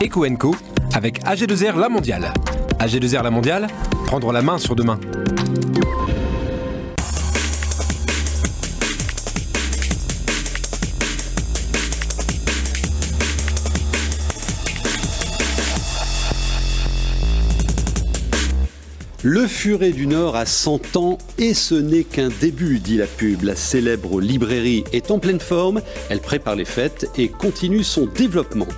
Eco avec AG2R La Mondiale. AG2R La Mondiale, prendre la main sur demain. Le Furet du Nord a 100 ans et ce n'est qu'un début, dit la pub. La célèbre librairie est en pleine forme, elle prépare les fêtes et continue son développement.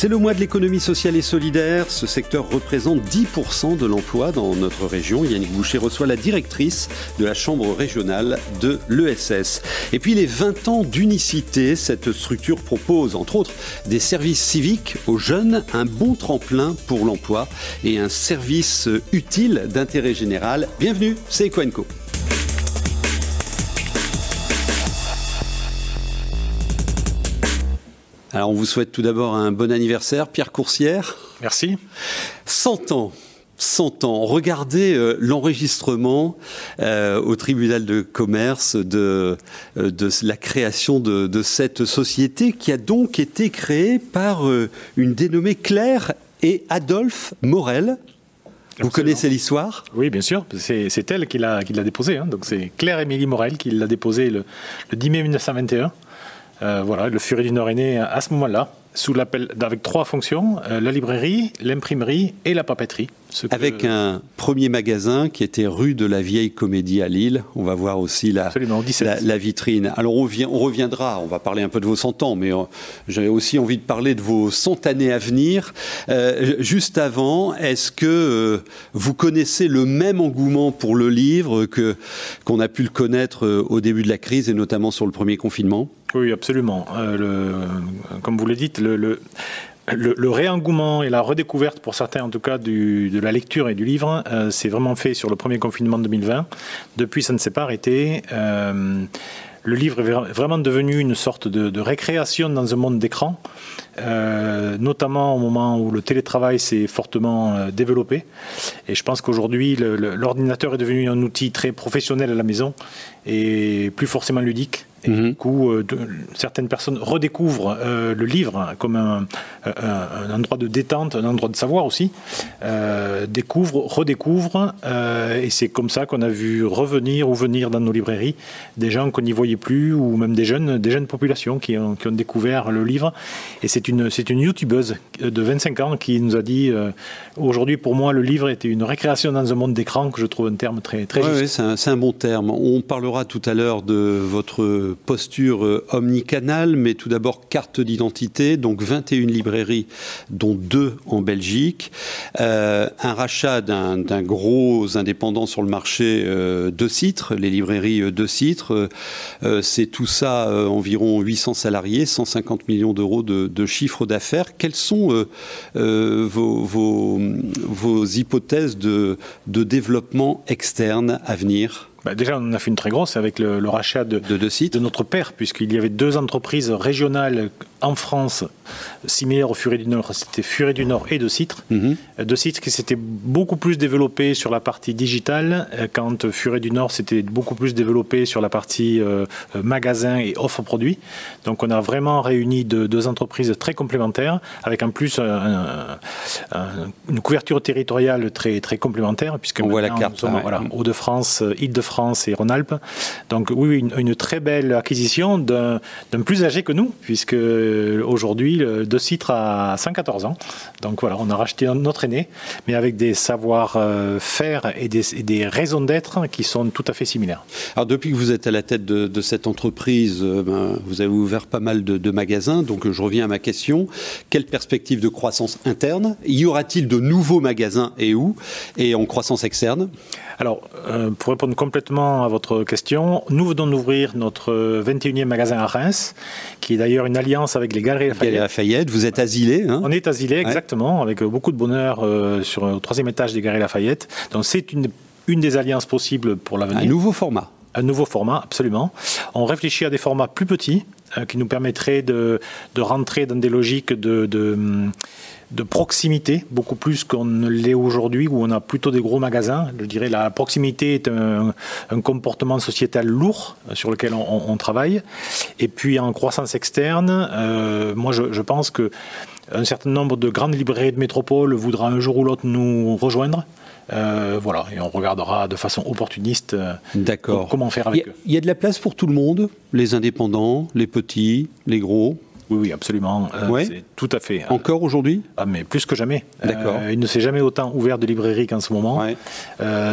C'est le mois de l'économie sociale et solidaire. Ce secteur représente 10% de l'emploi dans notre région. Yannick Boucher reçoit la directrice de la chambre régionale de l'ESS. Et puis les 20 ans d'unicité, cette structure propose entre autres des services civiques aux jeunes, un bon tremplin pour l'emploi et un service utile d'intérêt général. Bienvenue, c'est Equenco. Alors on vous souhaite tout d'abord un bon anniversaire, Pierre Coursière. Merci. 100 ans. 100 ans. Regardez euh, l'enregistrement euh, au tribunal de commerce de, euh, de la création de, de, cette société qui a donc été créée par une dénommée Claire et Adolphe Morel. Vous connaissez l'histoire? Oui, bien sûr. C'est elle qui l'a déposé. Hein. Donc c'est Claire-Émilie Morel qui l'a déposé le, 10 mai 1921. Euh, voilà, le Furet du Nord est né à ce moment-là sous l'appel avec trois fonctions euh, la librairie, l'imprimerie et la papeterie. Avec un premier magasin qui était rue de la Vieille Comédie à Lille. On va voir aussi la, la, vitrine. Alors on, on, reviendra, on va parler un peu de vos 100 ans, mais euh, j'avais aussi envie de parler de vos 100 années à venir. Euh, juste avant, est-ce que vous connaissez le même engouement pour le livre que qu'on a pu le connaître au début de la crise et notamment sur le premier confinement? Oui, absolument. le, comme vous le dites, le, le, réengouement et la redécouverte, pour certains en tout cas, de la lecture et du livre, euh, c'est vraiment fait sur le premier confinement de 2020. Depuis, ça ne s'est pas arrêté. Euh, le livre est vraiment devenu une sorte de, récréation dans un monde d'écran, euh, notamment au moment où le télétravail s'est fortement développé. Et je pense qu'aujourd'hui, l'ordinateur est devenu un outil très professionnel à la maison et plus forcément ludique. Et du mhm. coup, euh, certaines personnes redécouvrent euh, le livre comme un, endroit de détente, un endroit de savoir aussi, euh, découvrent, redécouvrent, et c'est comme ça qu'on a vu revenir ou venir dans nos librairies des gens qu'on n'y voyait plus, ou même des jeunes, des jeunes populations qui ont, qui ont découvert le livre. Et c'est une, c'est une youtubeuse de 25 ans qui nous a dit aujourd'hui, pour moi, le livre était une récréation dans un monde d'écran, que je trouve un terme très, très juste. Oui, c'est un, un bon terme. On parlera tout à l'heure de votre posture euh, omnicanale, mais tout d'abord carte d'identité, donc 21 librairies, dont deux en Belgique, euh, un rachat d'un gros indépendant sur le marché euh, de Citre, les librairies de Citre, c'est tout ça environ 800 salariés, 150 millions d'euros de, chiffre d'affaires. Quelles sont vos, hypothèses de développement externe à venir? Bah, déjà, on a fait une très grosse avec le, rachat de, de, sites. de notre père, puisqu'il y avait deux entreprises régionales en France similaires au Furet du Nord. C'était Furet du Nord et De Citre. Mhm. De Citre qui s'était beaucoup plus développé sur la partie digitale, euh, quand Furet du Nord s'était beaucoup plus développé sur la partie euh, euh, magasin et offre produits. Donc on a vraiment réuni deux entreprises très complémentaires, avec en plus une couverture territoriale très, très complémentaire, puisque on voit la carte. Sommes, voilà, Hauts-de-France, Île-de-France, France et Rhône-Alpes. Donc oui, une, très belle acquisition d'un plus âgé que nous, puisque aujourd'hui, De Citre a 114 ans. Donc voilà, on a racheté notre aîné, mais avec des savoir-faire et des, raisons d'être qui sont tout à fait similaires. Alors depuis que vous êtes à la tête de, cette entreprise, euh, ben, vous avez ouvert pas mal de, magasins. Donc je reviens à ma question. Quelle perspective de croissance interne? Y aura-t-il de nouveaux magasins et où? Et en croissance externe? Alors, euh, pour répondre complètement à votre question. Nous venons d'ouvrir notre 21e magasin à Reims, qui est d'ailleurs une alliance avec les Galeries Lafayette. Galeries Lafayette, vous êtes asilé hein On est asilé, exactement, avec beaucoup de bonheur euh, sur le troisième étage des Galeries Lafayette. Donc c'est une, une des alliances possibles pour l'avenir. Un nouveau format un nouveau format, absolument. On réfléchit à des formats plus petits euh, qui nous permettraient de, de, rentrer dans des logiques de, de de proximité, beaucoup plus qu'on ne l'est aujourd'hui, où on a plutôt des gros magasins. Je dirais la proximité est un, comportement sociétal lourd euh, sur lequel on, travaille. Et puis en croissance externe, euh, moi je, pense que Un certain nombre de grandes librairies de métropole voudra un jour ou l'autre nous rejoindre. Euh, voilà, et on regardera de façon opportuniste comment faire avec eux. Il y a de la place pour tout le monde, les indépendants, les petits, les gros oui, oui, absolument. Euh, tout à fait. Encore aujourd'hui? Ah, Mais plus que jamais. D'accord. il ne s'est jamais autant ouvert de librairies qu'en ce moment.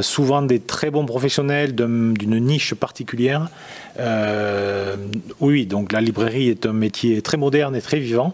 souvent des très bons professionnels d'une niche particulière. Oui, donc la librairie est un métier très moderne et très vivant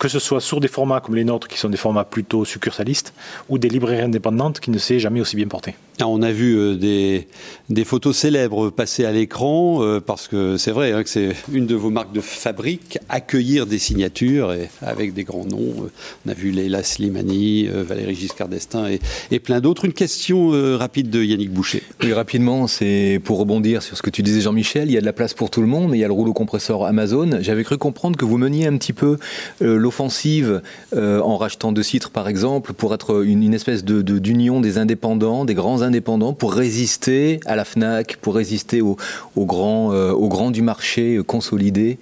que ce soit sur des formats comme les nôtres, qui sont des formats plutôt succursalistes, ou des librairies indépendantes qui ne s'est jamais aussi bien porté. Ah, on a vu euh, des, des, photos célèbres passer à l'écran, euh, parce que c'est vrai hein, que c'est une de vos marques de fabrique, accueillir des signatures et, avec des grands noms. Euh, on a vu Leila Slimani, Valérie Giscard d'Estaing et, et, plein d'autres. Une question rapide de Yannick Boucher. Oui, rapidement, c'est pour rebondir sur ce que tu disais Jean-Michel, il y a de la place pour tout le monde, mais il y a le rouleau compresseur Amazon. J'avais cru comprendre que vous meniez un petit peu offensive euh, en rachetant deux titres, par exemple, pour être une, espèce de, d'union des indépendants, des grands indépendants, pour résister à la FNAC, pour résister aux au grands, euh, au grand du marché euh, consolidé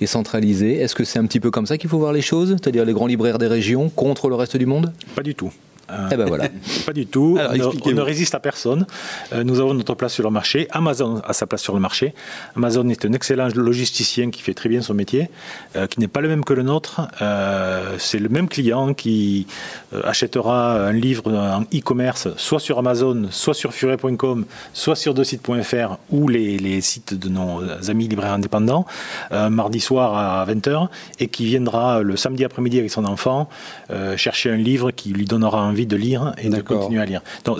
et centralisé. Est-ce que c'est un petit peu comme ça qu'il faut voir les choses C'est-à-dire les grands libraires des régions contre le reste du monde? Pas du tout. Eh ben voilà. Pas du tout. on, ne, résiste à personne. Euh, nous avons notre place sur le marché. Amazon a sa place sur le marché. Amazon est un excellent logisticien qui fait très bien son métier, euh, qui n'est pas le même que le nôtre. Euh, c'est le même client qui achètera un livre en e-commerce, soit sur Amazon, soit sur furet.com, soit sur sites.fr ou les, les, sites de nos amis libraires indépendants, mardi soir à 20h, et qui viendra le samedi après-midi avec son enfant chercher un livre qui lui donnera envie de lire et de continuer à lire. Donc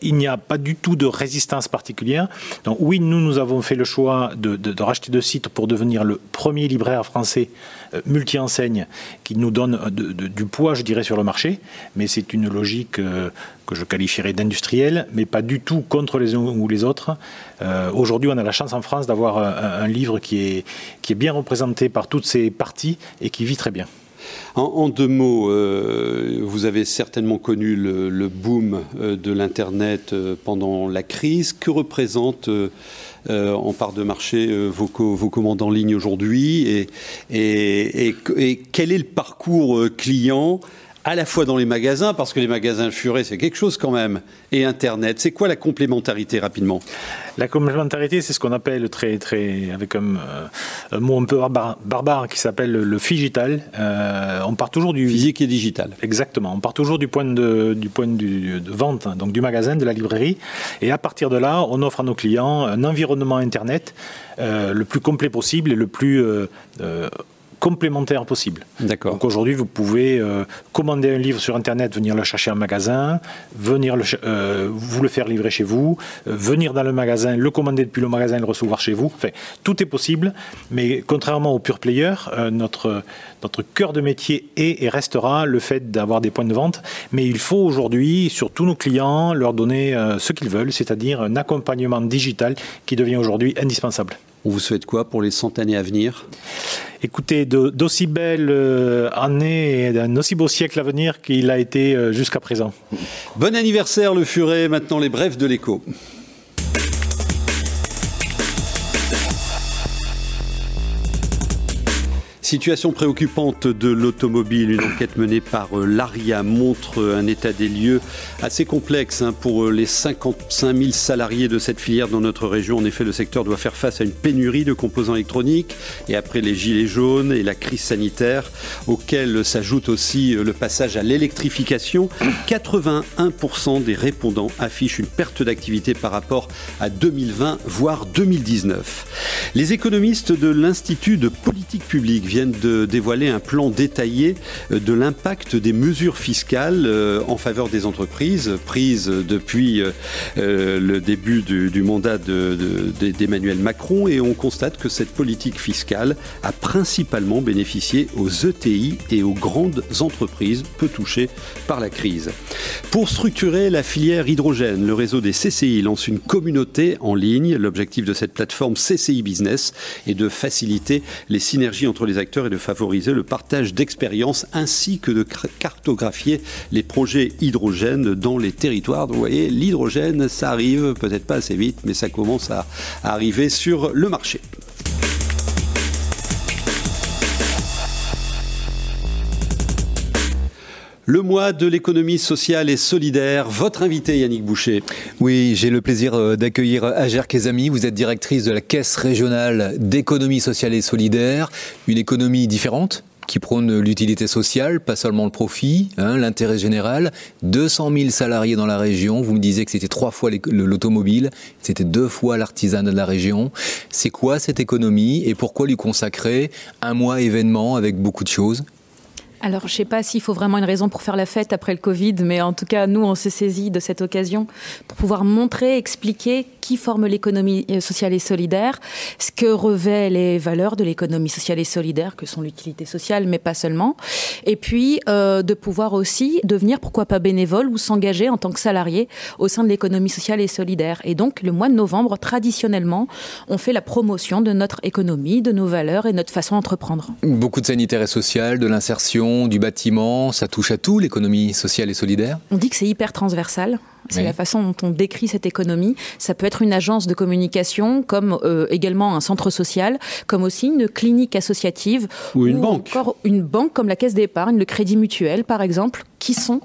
il n'y a pas du tout de résistance particulière. Donc oui, nous, nous avons fait le choix de, de, racheter deux sites pour devenir le premier libraire français euh, multi-enseigne qui nous donne du poids, je dirais, sur le marché. Mais c'est une logique euh, que je qualifierais d'industrielle, mais pas du tout contre les uns ou les autres. Euh, aujourd'hui, on a la chance en France d'avoir un, un, livre qui est, qui est bien représenté par toutes ces parties et qui vit très bien. En, deux mots, euh, vous avez certainement connu le, boom euh, de l'Internet euh, pendant la crise. Que représente en part de marché vos, commandes en ligne aujourd'hui et, et, quel est le parcours client à la fois dans les magasins, parce que les magasins Furet, c'est quelque chose quand même, et Internet. C'est quoi la complémentarité rapidement? La complémentarité, c'est ce qu'on appelle très, très, avec un, euh, mot un peu barbare, qui s'appelle le digital. Euh, on part toujours du physique et digital. Exactement. On part toujours du point de, du point de, vente, hein, donc du magasin, de la librairie, et à partir de là, on offre à nos clients un environnement Internet euh, le plus complet possible et le plus complémentaires possibles. D'accord. Donc aujourd'hui, vous pouvez euh, commander un livre sur Internet, venir le chercher en magasin, venir le, euh, vous le faire livrer chez vous, euh, venir dans le magasin, le commander depuis le magasin et le recevoir chez vous. Enfin, tout est possible, mais contrairement aux pure players, notre, notre cœur de métier est et restera le fait d'avoir des points de vente. Mais il faut aujourd'hui, sur tous nos clients, leur donner ce qu'ils veulent, c'est-à-dire un accompagnement digital qui devient aujourd'hui indispensable. On vous souhaite quoi pour les cent années à venir? Écoutez, d'aussi belles euh, années et d'un aussi beau siècle à venir qu'il a été euh, jusqu'à présent. Bon anniversaire le Furet, maintenant les brefs de l'écho. Situation préoccupante de l'automobile. Une enquête menée par euh, l'ARIA montre euh, un état des lieux assez complexe hein, pour euh, les 55 000 salariés de cette filière dans notre région. En effet, le secteur doit faire face à une pénurie de composants électroniques et après les gilets jaunes et la crise sanitaire, auquel s'ajoute aussi le passage à l'électrification, 81% des répondants affichent une perte d'activité par rapport à 2020, voire 2019. Les économistes de l'Institut de politique publique viennent de dévoiler un plan détaillé euh, de l'impact des mesures fiscales euh, en faveur des entreprises prises depuis euh, le début du, mandat d'Emmanuel Macron et on constate que cette politique fiscale a principalement bénéficié aux ETI et aux grandes entreprises peu touchées par la crise. Pour structurer la filière hydrogène, le réseau des CCI lance une communauté en ligne. L'objectif de cette plateforme CCI Business est de faciliter les synergies entre les acteurs et de favoriser le partage d'expériences ainsi que de cartographier les projets hydrogène dans les territoires. Vous voyez, l'hydrogène, ça arrive, peut-être pas assez vite, mais ça commence à arriver sur le marché. Le mois de l'économie sociale et solidaire. Votre invité, Yannick Boucher. Oui, j'ai le plaisir euh, d'accueillir Ager Kezami. Vous êtes directrice de la Caisse régionale d'économie sociale et solidaire. Une économie différente qui prône l'utilité sociale, pas seulement le profit, hein, l'intérêt général. 200 000 salariés dans la région. Vous me disiez que c'était trois fois l'automobile, c'était deux fois l'artisanat de la région. C'est quoi cette économie et pourquoi lui consacrer un mois événement avec beaucoup de choses? Alors, je ne sais pas s'il faut vraiment une raison pour faire la fête après le Covid, mais en tout cas, nous, on s'est saisi de cette occasion pour pouvoir montrer, expliquer qui forme l'économie euh, sociale et solidaire, ce que revêt les valeurs de l'économie sociale et solidaire, que sont l'utilité sociale, mais pas seulement, et puis euh, de pouvoir aussi devenir, pourquoi pas bénévole ou s'engager en tant que salarié au sein de l'économie sociale et solidaire. Et donc, le mois de novembre, traditionnellement, on fait la promotion de notre économie, de nos valeurs et notre façon d'entreprendre. Beaucoup de sanitaire et social, de l'insertion du bâtiment, ça touche à tout, l'économie sociale et solidaire On dit que c'est hyper transversal. C'est la façon dont on décrit cette économie. Ça peut être une agence de communication, comme euh, également un centre social, comme aussi une clinique associative. Ou une banque. Encore une banque comme la Caisse d'épargne, le Crédit Mutuel, par exemple, qui sont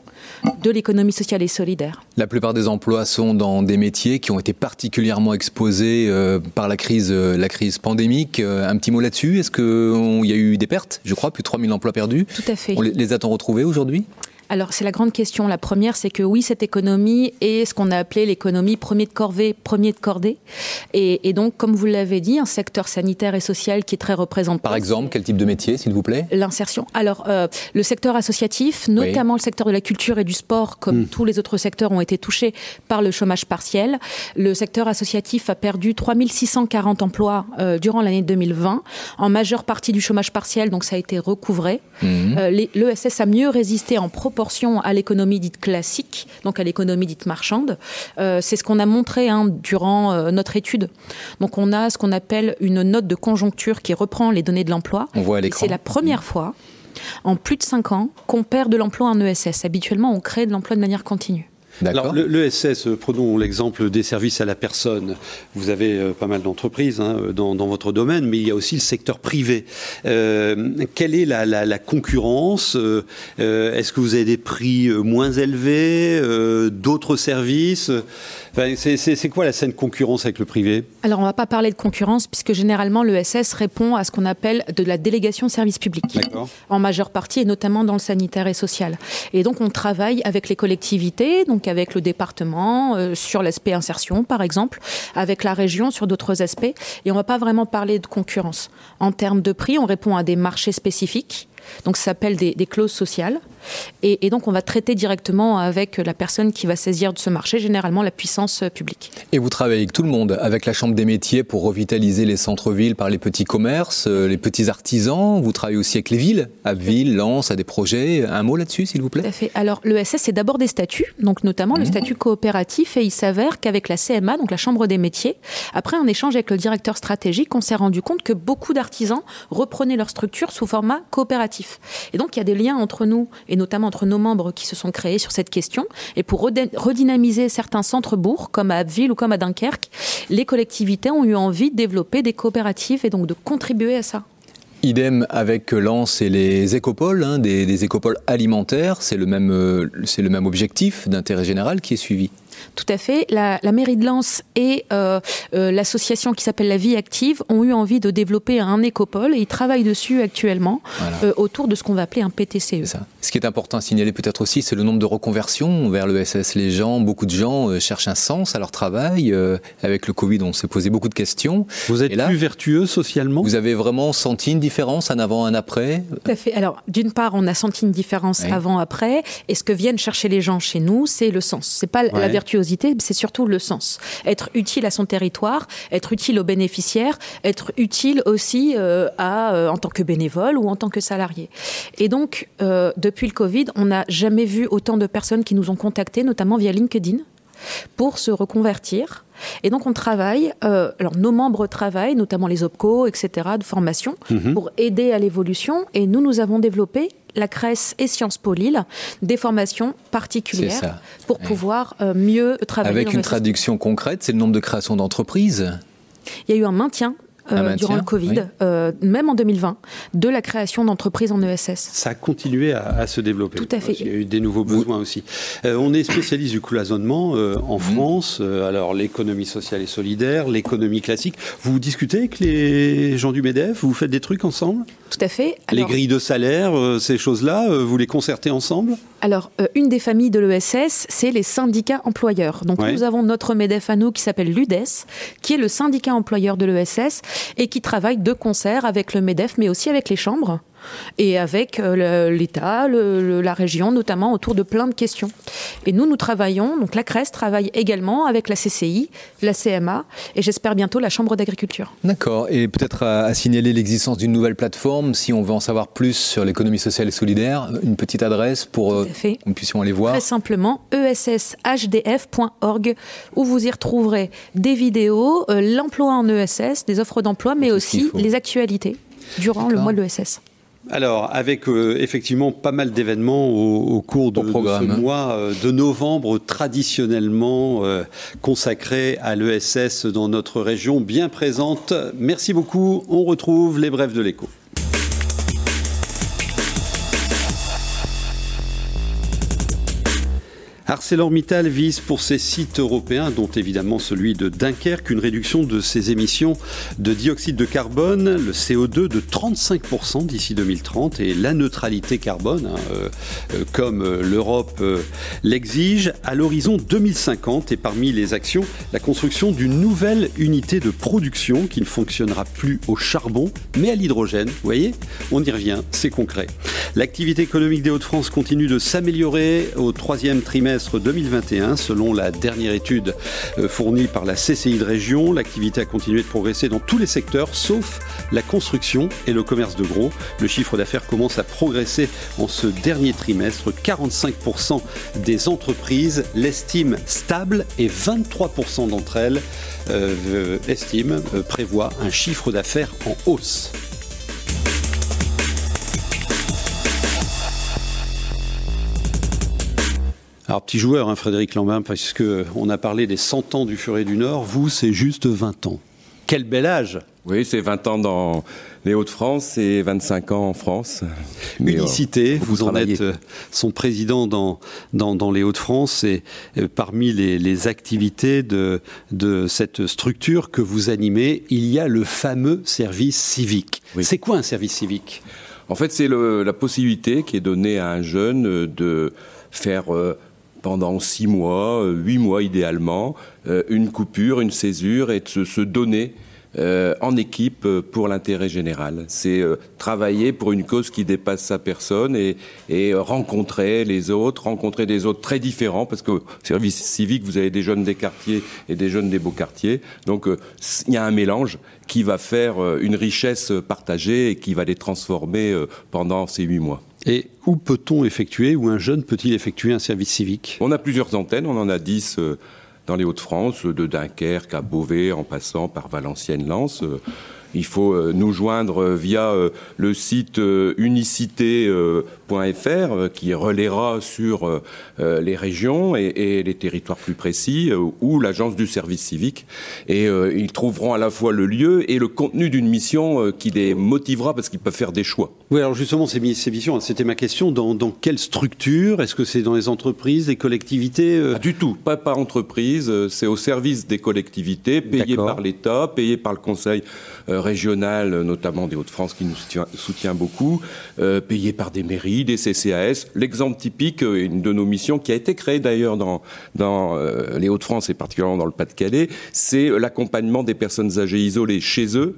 de l'économie sociale et solidaire. La plupart des emplois sont dans des métiers qui ont été particulièrement exposés euh, par la crise, euh, la crise pandémique. un petit mot là-dessus. Est-ce qu'il y a eu des pertes? Je crois, plus de 3000 emplois perdus. Tout à fait. On les a-t-on retrouvés aujourd'hui? Alors c'est la grande question. La première, c'est que oui, cette économie est ce qu'on a appelé l'économie premier de corvée, premier de cordée. Et, donc, comme vous l'avez dit, un secteur sanitaire et social qui est très représenté. Par exemple, quel type de métier, s'il vous plaît? L'insertion. Alors, euh, le secteur associatif, notamment le secteur de la culture et du sport, comme hmm. tous les autres secteurs, ont été touchés par le chômage partiel. Le secteur associatif a perdu 3640 emplois euh, durant l'année 2020, en majeure partie du chômage partiel, donc ça a été recouvré. Hmm. Euh, L'ESS a mieux résisté en pro proportion à l'économie dite classique, donc à l'économie dite marchande. Euh, c'est ce qu'on a montré hein, durant euh, notre étude. Donc on a ce qu'on appelle une note de conjoncture qui reprend les données de l'emploi. On voit C'est la première fois en plus de 5 ans qu'on perd de l'emploi en ESS. Habituellement, on crée de l'emploi de manière continue. Alors, l'ESS, euh, prenons l'exemple des services à la personne. Vous avez euh, pas mal d'entreprises hein, dans, votre domaine, mais il y a aussi le secteur privé. Euh, quelle est la, concurrence Est-ce que vous avez des prix moins élevés, d'autres services c'est quoi la scène concurrence avec le privé? Alors, on ne va pas parler de concurrence, puisque généralement, l'ESS répond à ce qu'on appelle de la délégation service public, en majeure partie, et notamment dans le sanitaire et social. Et donc, on travaille avec les collectivités, donc avec le département, euh, sur l'aspect insertion, par exemple, avec la région sur d'autres aspects. Et on ne va pas vraiment parler de concurrence. En termes de prix, on répond à des marchés spécifiques. Donc, ça s'appelle des, des clauses sociales. Et, donc, on va traiter directement avec la personne qui va saisir de ce marché, généralement la puissance publique. Et vous travaillez avec tout le monde, avec la Chambre des métiers pour revitaliser les centres-villes par les petits commerces, euh, les petits artisans. Vous travaillez aussi avec les villes, Abbeville, Lens, à des projets. Un mot là-dessus, s'il vous plaît? Tout à fait. Alors, l'ESS, c'est d'abord des statuts, donc notamment le mmh. statut coopératif. Et il s'avère qu'avec la CMA, donc la Chambre des métiers, après un échange avec le directeur stratégique, on s'est rendu compte que beaucoup d'artisans reprenaient leur structure sous format coopératif. Et donc, il y a des liens entre nous et notamment entre nos membres qui se sont créés sur cette question. Et pour redynamiser certains centres-bourgs, comme à Abbeville ou comme à Dunkerque, les collectivités ont eu envie de développer des coopératives et donc de contribuer à ça. Idem avec Lens et les écopoles, hein, des, écopoles alimentaires, c'est le, euh, le même objectif d'intérêt général qui est suivi. Tout à fait. La, mairie de Lens et euh, euh, l'association qui s'appelle La Vie Active ont eu envie de développer un écopole et ils travaillent dessus actuellement euh, autour de ce qu'on va appeler un PTCE. Ça. Ce qui est important à signaler peut-être aussi, c'est le nombre de reconversions vers le SS. Les gens, beaucoup de gens cherchent un sens à leur travail. avec le Covid, on s'est posé beaucoup de questions. Vous êtes plus vertueux socialement? Vous avez vraiment senti une différence, un avant, un après? Tout à fait. Alors, d'une part, on a senti une différence avant-après. Et ce que viennent chercher les gens chez nous, c'est le sens. C'est pas la vertu c'est surtout le sens. Être utile à son territoire, être utile aux bénéficiaires, être utile aussi euh, à, euh, en tant que bénévole ou en tant que salarié. Et donc, euh, depuis le Covid, on n'a jamais vu autant de personnes qui nous ont contactés, notamment via LinkedIn, pour se reconvertir. Et donc on travaille, alors nos membres travaillent, notamment les OPCO, etc., de formation, mhm. pour aider à l'évolution. Et nous, nous avons développé la CRES et Sciences Po Lille des formations particulières pour pouvoir euh, mieux travailler. Avec une traduction concrète, c'est le nombre de créations d'entreprises Il y a eu un maintien durant le Covid, même en 2020, de la création d'entreprises en ESS. Ça a continué à, se développer. Tout à fait. Il y a eu des nouveaux besoins aussi. on est spécialiste du cloisonnement en mhm. France. alors l'économie sociale et solidaire, l'économie classique. Vous discutez avec les gens du MEDEF? Vous faites des trucs ensemble? Tout à fait. les grilles de salaire, ces choses-là, vous les concertez ensemble Alors, une des familles de l'ESS, c'est les syndicats employeurs. Donc nous avons notre MEDEF à nous qui s'appelle l'UDES, qui est le syndicat employeur de l'ESS et qui travaille de concert avec le MEDEF, mais aussi avec les chambres et avec euh, l'État, la région, notamment autour de plein de questions. Et nous, nous travaillons, donc la CRES travaille également avec la CCI, la CMA et j'espère bientôt la Chambre d'agriculture. D'accord. Et peut-être à, signaler l'existence d'une nouvelle plateforme, si on veut en savoir plus sur l'économie sociale et solidaire, une petite adresse pour euh, que nous puissions aller voir. Très simplement, esshdf.org, où vous y retrouverez des vidéos, euh, l'emploi en ESS, des offres d'emploi, mais aussi les actualités durant le mois de l'ESS. Alors, avec euh, effectivement pas mal d'événements au, cours de, ce hein. mois euh, de novembre, traditionnellement euh, consacré à l'ESS dans notre région, bien présente. Merci beaucoup. On retrouve les brèves de l'écho. ArcelorMittal vise pour ses sites européens, dont évidemment celui de Dunkerque, une réduction de ses émissions de dioxyde de carbone, le CO2, de 35% d'ici 2030 et la neutralité carbone, hein, euh, euh, comme euh, l'Europe l'exige, à l'horizon 2050. Et parmi les actions, la construction d'une nouvelle unité de production qui ne fonctionnera plus au charbon, mais à l'hydrogène. Vous voyez, on y revient, c'est concret. L'activité économique des Hauts-de-France continue de s'améliorer au troisième trimestre 2021. Selon la dernière étude euh, fournie par la CCI de région, l'activité a continué de progresser dans tous les secteurs, sauf la construction et le commerce de gros. Le chiffre d'affaires commence à progresser en ce dernier trimestre. 45% des entreprises l'estiment stable et 23% d'entre elles euh, estiment, euh, prévoient un chiffre d'affaires en hausse. Alors, petit joueur, hein, Frédéric Lambin, parce qu'on a parlé des 100 ans du Furet du Nord. Vous, c'est juste 20 ans. Quel bel âge Oui, c'est 20 ans dans les Hauts-de-France et 25 ans en France. Unicité, vous en êtes euh, son président dans, dans, les Hauts-de-France et euh, parmi les, activités de, de cette structure que vous animez, il y a le fameux service civique. C'est quoi un service civique? En fait, c'est la possibilité qui est donnée à un jeune de faire euh, pendant six mois, euh, huit mois idéalement, euh, une coupure, une césure et de se, donner euh, en équipe pour l'intérêt général. C'est travailler pour une cause qui dépasse sa personne et, et, rencontrer les autres, rencontrer des autres très différents, parce que service civique, vous avez des jeunes des quartiers et des jeunes des beaux quartiers. Donc il y a un mélange qui va faire une richesse partagée et qui va les transformer pendant ces huit mois. Et où peut-on effectuer, ou un jeune peut-il effectuer un service civique? On a plusieurs antennes, on en a dix euh, dans les Hauts-de-France, de Dunkerque à Beauvais, en passant par Valenciennes-Lens. Euh, il faut euh, nous joindre via le site unicité.fr qui relaiera sur les régions et, les territoires plus précis ou l'agence du service civique. Et ils trouveront à la fois le lieu et le contenu d'une mission qui les motivera parce qu'ils peuvent faire des choix. Oui, alors justement, ces, missions, c'était ma question. Dans, quelle structure? Est-ce que c'est dans les entreprises, les collectivités euh? Du tout, pas par entreprise. Euh, c'est au service des collectivités, payé par l'État, payé par le Conseil euh, régional, notamment des Hauts-de-France, qui nous soutient, beaucoup, payé par des mairies, des CCAS. L'exemple typique, une de nos missions, qui a été créée d'ailleurs dans, dans les Hauts-de-France et particulièrement dans le Pas-de-Calais, c'est l'accompagnement des personnes âgées isolées chez eux,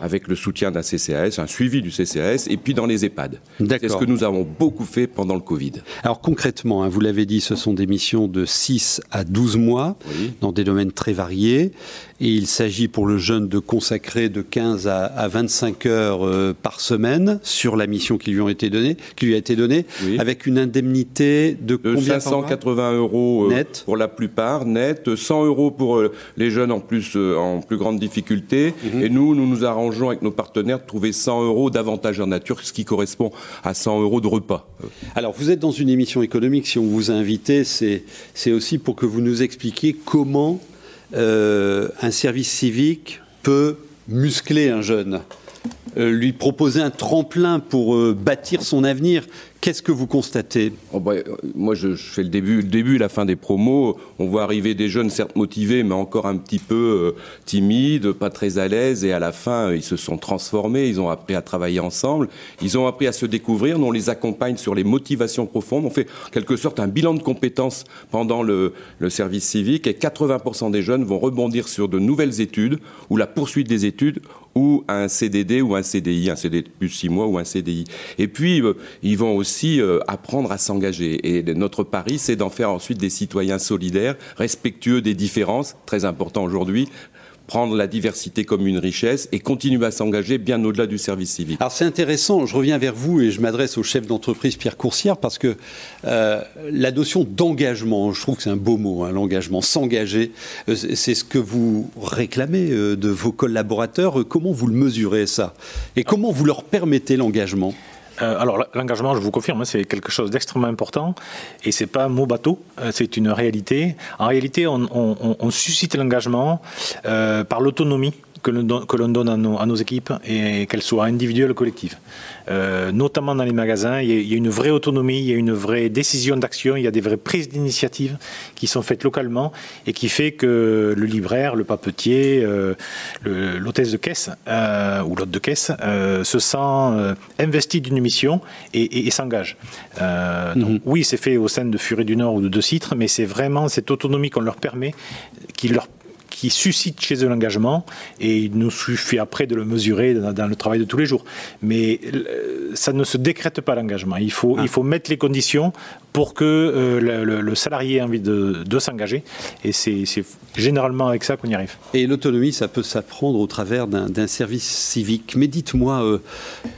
avec le soutien d'un CCAS, un suivi du CCAS, et puis dans les EHPAD. C'est ce que nous avons beaucoup fait pendant le Covid. Alors concrètement, hein, vous l'avez dit, ce sont des missions de 6 à 12 mois dans des domaines très variés. Et il s'agit pour le jeune de consacrer de 15 à, 25 heures euh, par semaine sur la mission qui lui, ont été donnée, qui lui a été donnée, avec une indemnité de, combien 580 euros euh, net pour la plupart, net, 100 euros pour euh, les jeunes en plus en plus grande difficulté. Mhm. Et nous, nous nous arrangeons avec nos partenaires de trouver 100 euros d'avantage en nature, ce qui correspond à 100 euros de repas. Alors, vous êtes dans une émission économique. Si on vous a invité, c'est aussi pour que vous nous expliquiez comment euh, un service civique peut muscler un jeune, euh, lui proposer un tremplin pour euh, bâtir son avenir. Qu'est-ce que vous constatez? Oh bah, Moi, je, fais le début, le la fin des promos. On voit arriver des jeunes, certes motivés, mais encore un petit peu euh, timides, pas très à l'aise. Et à la fin, ils se sont transformés. Ils ont appris à travailler ensemble. Ils ont appris à se découvrir. Nous, on les accompagne sur les motivations profondes. On fait, en quelque sorte, un bilan de compétences pendant le service civique. Et 80% des jeunes vont rebondir sur de nouvelles études ou la poursuite des études ou un CDD ou un CDI, un CDD plus six mois ou un CDI. Et puis, euh, ils vont aussi euh, apprendre à s'engager. Et notre pari, c'est d'en faire ensuite des citoyens solidaires, respectueux des différences, très important aujourd'hui, prendre la diversité comme une richesse et continuer à s'engager bien au-delà du service civique. Alors c'est intéressant, je reviens vers vous et je m'adresse au chef d'entreprise Pierre Coursière parce que euh, la notion d'engagement, je trouve que c'est un beau mot, hein, l'engagement, s'engager, euh, c'est ce que vous réclamez euh, de vos collaborateurs. Comment vous le mesurez ça? Et comment vous leur permettez l'engagement? Euh, alors l'engagement, je vous confirme, hein, c'est quelque chose d'extrêmement important et c'est pas un mot bateau, euh, c'est une réalité. En réalité, on, suscite l'engagement euh, par l'autonomie que l'on donne, à nos, équipes et qu'elles soient individuelles ou collectives. Euh, notamment dans les magasins, il y, a, une vraie autonomie, il y a une vraie décision d'action, il y a des vraies prises d'initiative qui sont faites localement et qui fait que le libraire, le papetier, euh, l'hôtesse de caisse euh, ou l'hôte de caisse se sent investi d'une mission et, s'engage. Mhm. Oui, c'est fait au sein de Furet du Nord ou de De Citre, mais c'est vraiment cette autonomie qu'on leur permet, qui leur qui suscite chez eux l'engagement et il nous suffit après de le mesurer dans, le travail de tous les jours. Mais euh, ça ne se décrète pas l'engagement. Il faut, il ah. faut mettre les conditions pour que euh, le, salarié ait envie de, s'engager et c'est généralement avec ça qu'on y arrive. Et l'autonomie, ça peut s'apprendre au travers d'un service civique. Mais dites-moi, euh,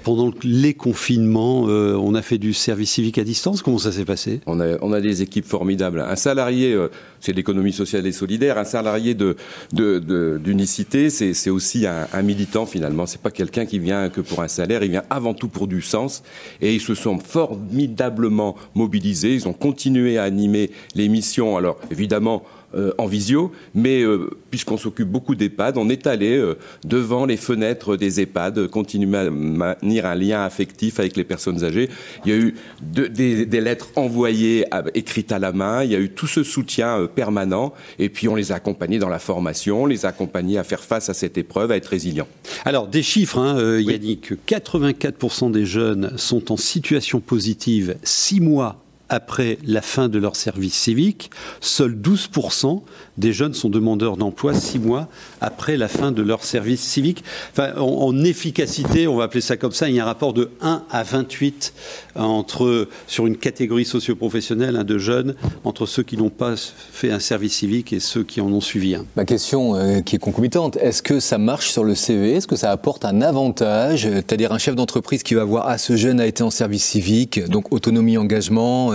pendant les confinements, on a fait du service civique à distance. Comment ça s'est passé? On a, on a des équipes formidables. Un salarié, c'est l'économie sociale et solidaire. Un salarié de, d'unicité, c'est aussi un, militant finalement. C'est pas quelqu'un qui vient que pour un salaire, il vient avant tout pour du sens. Et ils se sont formidablement mobilisés. Ils ont continué à animer les missions. Alors évidemment euh, en visio, mais euh, puisqu'on s'occupe beaucoup d'EHPAD, on est allé euh, devant les fenêtres des EHPAD, continuer à maintenir un lien affectif avec les personnes âgées. Il y a eu des, lettres envoyées, écrites à la main, il y a eu tout ce soutien permanent, et puis on les a accompagnés dans la formation, on les a accompagnés à faire face à cette épreuve, à être résilients. Alors, des chiffres, hein, Yannick, 84% des jeunes sont en situation positive six mois après la fin de leur service civique. Seuls 12% des jeunes sont demandeurs d'emploi six mois après la fin de leur service civique. En, efficacité, on va appeler ça comme ça, il y a un rapport de 1 à 28 entre, sur une catégorie socio-professionnelle hein, de jeunes entre ceux qui n'ont pas fait un service civique et ceux qui en ont suivi un. Ma question euh, qui est concomitante, est-ce que ça marche sur le CV Est-ce que ça apporte un avantage? C'est-à-dire un chef d'entreprise qui va voir, ah, ce jeune a été en service civique, donc autonomie, engagement.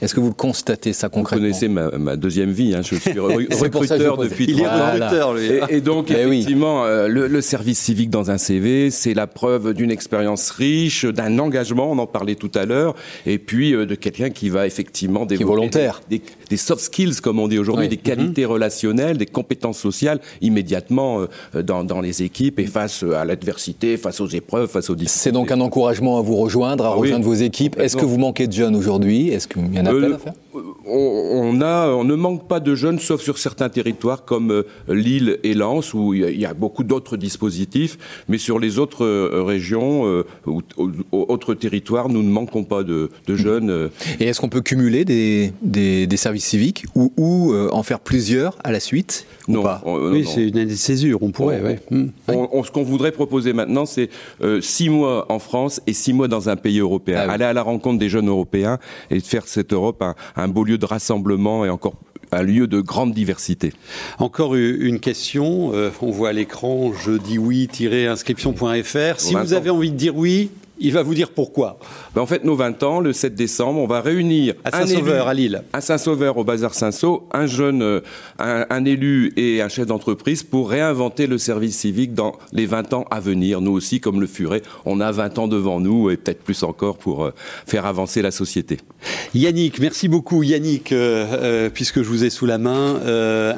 est-ce que vous le constatez ça concrètement Vous connaissez ma, deuxième vie, hein, je suis recruteur depuis Il est recruteur, lui. Et, donc, eh effectivement, euh, le, service civique dans un CV, c'est la preuve d'une expérience riche, d'un engagement, on en parlait tout à l'heure, et puis de quelqu'un qui va effectivement développer volontaire. Des, des, soft skills, comme on dit aujourd'hui, des qualités mhm. relationnelles, des compétences sociales immédiatement dans, dans les équipes et face à l'adversité, face aux épreuves, face aux difficultés. C'est donc un encouragement à vous rejoindre, à ah rejoindre vos équipes. Est-ce que vous manquez de jeunes aujourd'hui? Est-ce qu'il y en a euh, à faire on, a, on ne manque pas de jeunes, sauf sur certains territoires comme euh, Lille et Lens, où il y a beaucoup d'autres dispositifs. Mais sur les autres euh, régions ou autres territoires, nous ne manquons pas de, jeunes. Et est-ce qu'on peut cumuler des, des, services civiques ou, ou en faire plusieurs à la suite non, oui, c'est une année de césure, on pourrait. Hmm. ce qu'on voudrait proposer maintenant, c'est six mois en France et six mois dans un pays européen. Ah Aller à la rencontre des jeunes européens et faire cette Europe un, beau lieu de rassemblement et encore un lieu de grande diversité. Encore une question, euh, on voit à l'écran je dis oui-inscription.fr. Si vous avez envie de dire oui, Il va vous dire pourquoi. Ben, en fait, nos 20 ans, le 7 décembre, on va réunir à Saint-Sauveur, à Lille. À Saint-Sauveur, au Bazar Saint-Sau, un jeune, euh, un, élu et un chef d'entreprise pour réinventer le service civique dans les 20 ans à venir. Nous aussi, comme le Furet, on a 20 ans devant nous et peut-être plus encore pour euh, faire avancer la société. Yannick, merci beaucoup Yannick, euh, puisque je vous ai sous la main.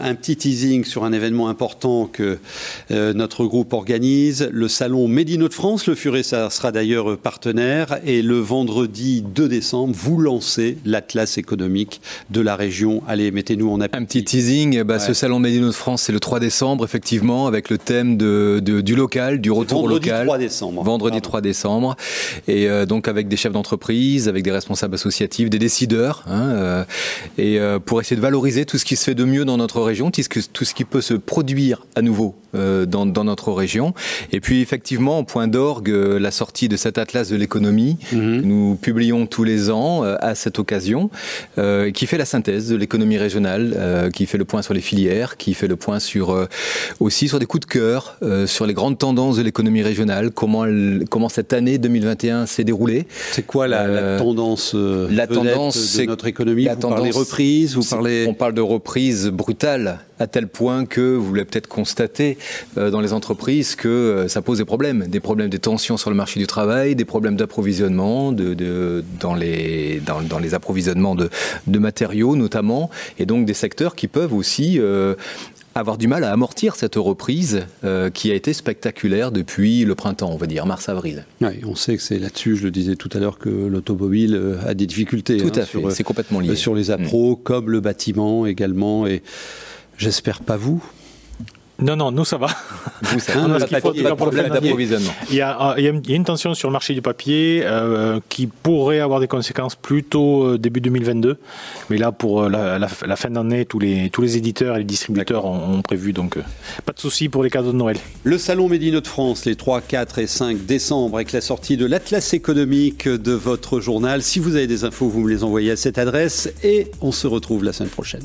un petit teasing sur un événement important que notre groupe organise, le salon Médino de France. Le Furet ça sera d'ailleurs partenaire et le vendredi 2 décembre, vous lancez l'Atlas économique de la région. Allez, mettez-nous en appui. Un petit teasing, bah, ce salon Médino de France, c'est le 3 décembre, effectivement, avec le thème de, du local, du retour vendredi local. 3 décembre. Vendredi 3 décembre. Et euh, donc avec des chefs d'entreprise, avec des responsables associatifs, des décideurs, hein, euh, et euh, pour essayer de valoriser tout ce qui se fait de mieux dans notre région, tout ce, qui peut se produire à nouveau dans, dans, notre région. Et puis effectivement, en point d'orgue, la sortie de cet atlas de l'économie, mhm. nous publions tous les ans à cette occasion, qui fait la synthèse de l'économie régionale, qui fait le point sur les filières, qui fait le point sur aussi sur des coups de cœur, sur les grandes tendances de l'économie régionale, comment, comment cette année 2021 s'est déroulée. C'est quoi la, la tendance La tendance de notre économie? Vous parlez reprise, vous parlez... On parle de reprise brutale à tel point que vous l'avez peut-être constaté euh, dans les entreprises que euh, ça pose des problèmes, des problèmes de tensions sur le marché du travail, des problèmes d'approvisionnement, de, de, dans, les, dans, dans, les approvisionnements de, de, matériaux notamment, et donc des secteurs qui peuvent aussi euh, avoir du mal à amortir cette reprise qui a été spectaculaire depuis le printemps, on va dire, mars-avril. Oui, on sait que c'est là-dessus, je le disais tout à l'heure, que l'automobile a des difficultés. Tout hein, à fait, c'est complètement lié. Sur les appros, mm. comme le bâtiment également. Et J'espère pas vous. Non, non, nous ça va. Vous, ça va. pas, problème d'approvisionnement. Il y, a, il y, a, une tension sur le marché du papier euh, qui pourrait avoir des conséquences plutôt euh, début 2022. Mais là, pour euh, la, fin d'année, tous les, tous les éditeurs et les distributeurs ont, prévu, donc pas de souci pour les cadeaux de Noël. Le Salon Médino de France, les 3, 4 et 5 décembre, avec la sortie de l'Atlas économique de votre journal. Si vous avez des infos, vous me les envoyez à cette adresse et on se retrouve la semaine prochaine.